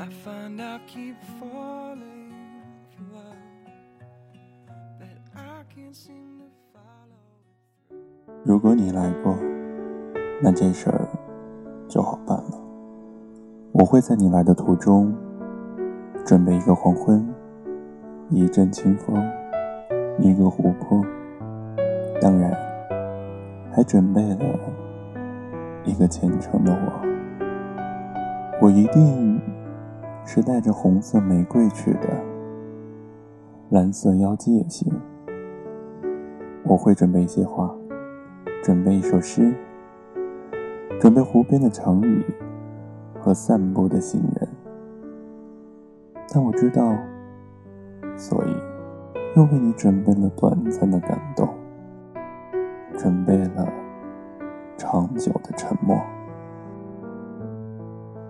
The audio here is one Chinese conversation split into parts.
I find I keep falling for love that I can't seem to follow. 如果你来过，那这事儿就好办了。我会在你来的途中准备一个黄昏。一阵清风，一个湖泊，当然，还准备了一个虔诚的我。我一定是带着红色玫瑰去的，蓝色妖姬也行。我会准备一些花，准备一首诗，准备湖边的长椅和散步的行人。但我知道。所以，又为你准备了短暂的感动，准备了长久的沉默。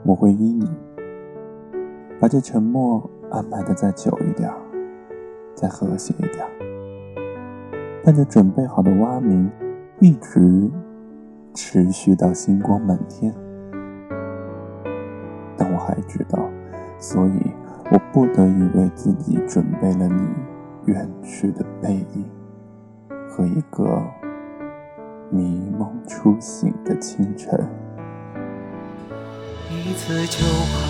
我会依你，把这沉默安排的再久一点，再和谐一点，伴着准备好的蛙鸣，一直持续到星光满天。但我还知道，所以。我不得已为自己准备了你远去的背影和一个迷梦初醒的清晨。一次就好，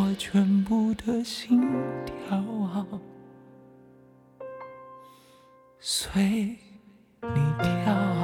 我全部的心跳啊，随你跳。